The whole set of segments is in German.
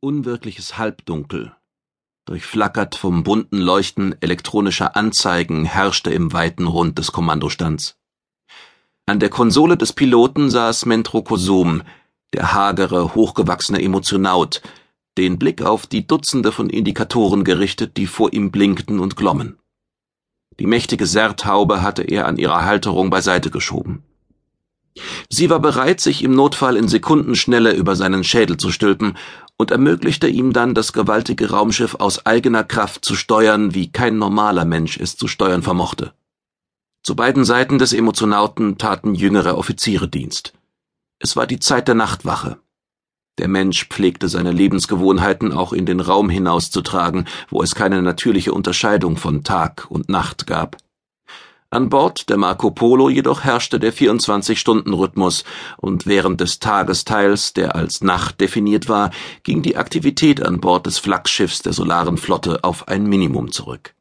Unwirkliches Halbdunkel, durchflackert vom bunten Leuchten elektronischer Anzeigen, herrschte im weiten Rund des Kommandostands. An der Konsole des Piloten saß Mentro Kosum, der hagere, hochgewachsene Emotionaut, den Blick auf die Dutzende von Indikatoren gerichtet, die vor ihm blinkten und glommen. Die mächtige Serthaube hatte er an ihrer Halterung beiseite geschoben. Sie war bereit, sich im Notfall in Sekundenschnelle über seinen Schädel zu stülpen und ermöglichte ihm dann, das gewaltige Raumschiff aus eigener Kraft zu steuern, wie kein normaler Mensch es zu steuern vermochte. Zu beiden Seiten des Emotionauten taten jüngere Offiziere Dienst. Es war die Zeit der Nachtwache. Der Mensch pflegte seine Lebensgewohnheiten auch in den Raum hinauszutragen, wo es keine natürliche Unterscheidung von Tag und Nacht gab. An Bord der Marco Polo jedoch herrschte der 24-Stunden-Rhythmus und während des Tagesteils, der als Nacht definiert war, ging die Aktivität an Bord des Flaggschiffs der Solaren Flotte auf ein Minimum zurück.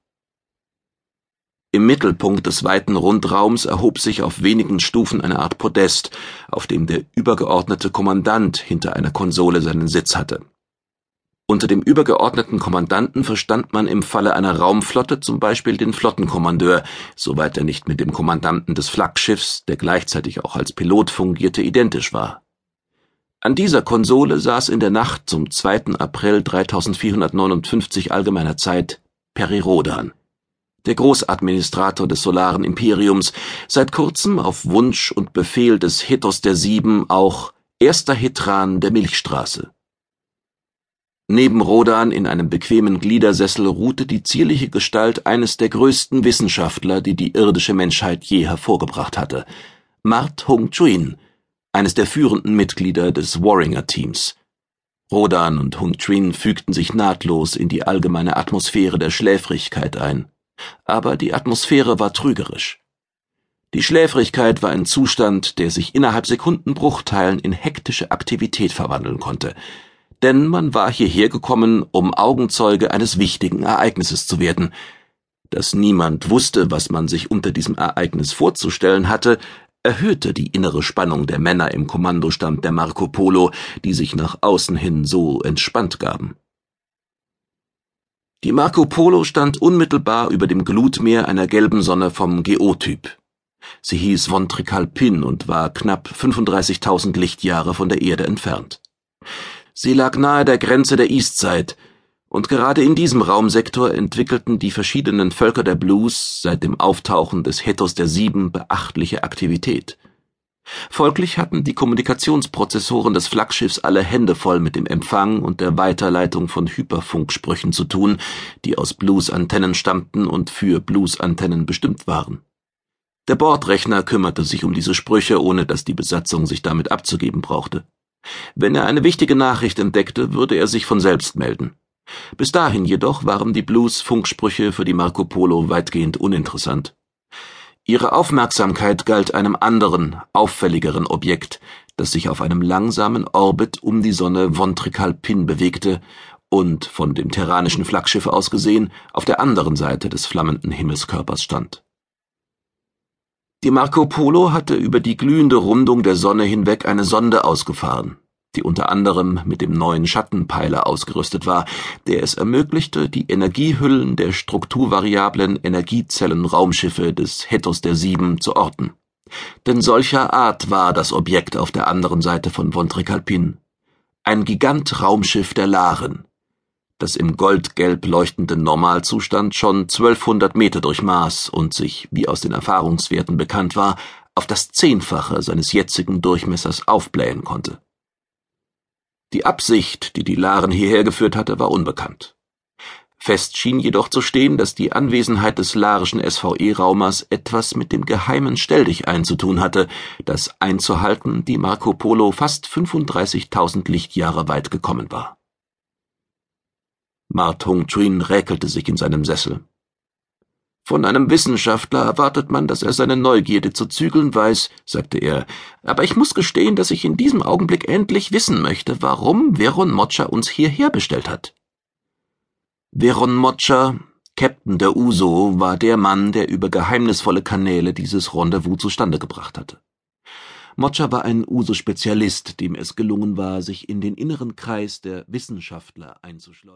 Im Mittelpunkt des weiten Rundraums erhob sich auf wenigen Stufen eine Art Podest, auf dem der übergeordnete Kommandant hinter einer Konsole seinen Sitz hatte. Unter dem übergeordneten Kommandanten verstand man im Falle einer Raumflotte zum Beispiel den Flottenkommandeur, soweit er nicht mit dem Kommandanten des Flaggschiffs, der gleichzeitig auch als Pilot fungierte, identisch war. An dieser Konsole saß in der Nacht zum 2. April 3459 allgemeiner Zeit Peri Rodan, der Großadministrator des Solaren Imperiums, seit kurzem auf Wunsch und Befehl des Hethos der Sieben auch erster Hetran der Milchstraße. Neben Rodan in einem bequemen Gliedersessel ruhte die zierliche Gestalt eines der größten Wissenschaftler, die die irdische Menschheit je hervorgebracht hatte, Mart Hung Chuin, eines der führenden Mitglieder des Warringer-Teams. Rodan und Hung Chuin fügten sich nahtlos in die allgemeine Atmosphäre der Schläfrigkeit ein. Aber die Atmosphäre war trügerisch. Die Schläfrigkeit war ein Zustand, der sich innerhalb Sekundenbruchteilen in hektische Aktivität verwandeln konnte, denn man war hierher gekommen, um Augenzeuge eines wichtigen Ereignisses zu werden. Dass niemand wusste, was man sich unter diesem Ereignis vorzustellen hatte, erhöhte die innere Spannung der Männer im Kommandostand der Marco Polo, die sich nach außen hin so entspannt gaben. Die Marco Polo stand unmittelbar über dem Glutmeer einer gelben Sonne vom Geotyp. Sie hieß Von Trikalpin und war knapp 35.000 Lichtjahre von der Erde entfernt. Sie lag nahe der Grenze der Eastside, und gerade in diesem Raumsektor entwickelten die verschiedenen Völker der Blues seit dem Auftauchen des Hethos der Sieben beachtliche Aktivität. Folglich hatten die Kommunikationsprozessoren des Flaggschiffs alle Hände voll mit dem Empfang und der Weiterleitung von Hyperfunksprüchen zu tun, die aus Blues-Antennen stammten und für Blues-Antennen bestimmt waren. Der Bordrechner kümmerte sich um diese Sprüche, ohne dass die Besatzung sich damit abzugeben brauchte. Wenn er eine wichtige Nachricht entdeckte, würde er sich von selbst melden. Bis dahin jedoch waren die Blues-Funksprüche für die Marco Polo weitgehend uninteressant. Ihre Aufmerksamkeit galt einem anderen, auffälligeren Objekt, das sich auf einem langsamen Orbit um die Sonne Von Trikalpin bewegte und, von dem terranischen Flaggschiff aus gesehen, auf der anderen Seite des flammenden Himmelskörpers stand. Die Marco Polo hatte über die glühende Rundung der Sonne hinweg eine Sonde ausgefahren, die unter anderem mit dem neuen Schattenpeiler ausgerüstet war, der es ermöglichte, die Energiehüllen der strukturvariablen Energiezellenraumschiffe des Hethos der Sieben zu orten. Denn solcher Art war das Objekt auf der anderen Seite von Vontrikalpin. Ein Gigant-Raumschiff der Laren, das im goldgelb leuchtenden Normalzustand schon 1200 Meter durchmaß und sich, wie aus den Erfahrungswerten bekannt war, auf das Zehnfache seines jetzigen Durchmessers aufblähen konnte. Die Absicht, die die Laren hierher geführt hatte, war unbekannt. Fest schien jedoch zu stehen, dass die Anwesenheit des larischen SVE-Raumers etwas mit dem geheimen Stelldichein zu tun hatte, das einzuhalten die Marco Polo fast 35.000 Lichtjahre weit gekommen war. Ma Tung-Chuin räkelte sich in seinem Sessel. Von einem Wissenschaftler erwartet man, dass er seine Neugierde zu zügeln weiß, sagte er, aber ich muss gestehen, dass ich in diesem Augenblick endlich wissen möchte, warum Veron Mocha uns hierher bestellt hat. Veron Mocha, Captain der Uso, war der Mann, der über geheimnisvolle Kanäle dieses Rendezvous zustande gebracht hatte. Moccia war ein Uso-Spezialist, dem es gelungen war, sich in den inneren Kreis der Wissenschaftler einzuschleusen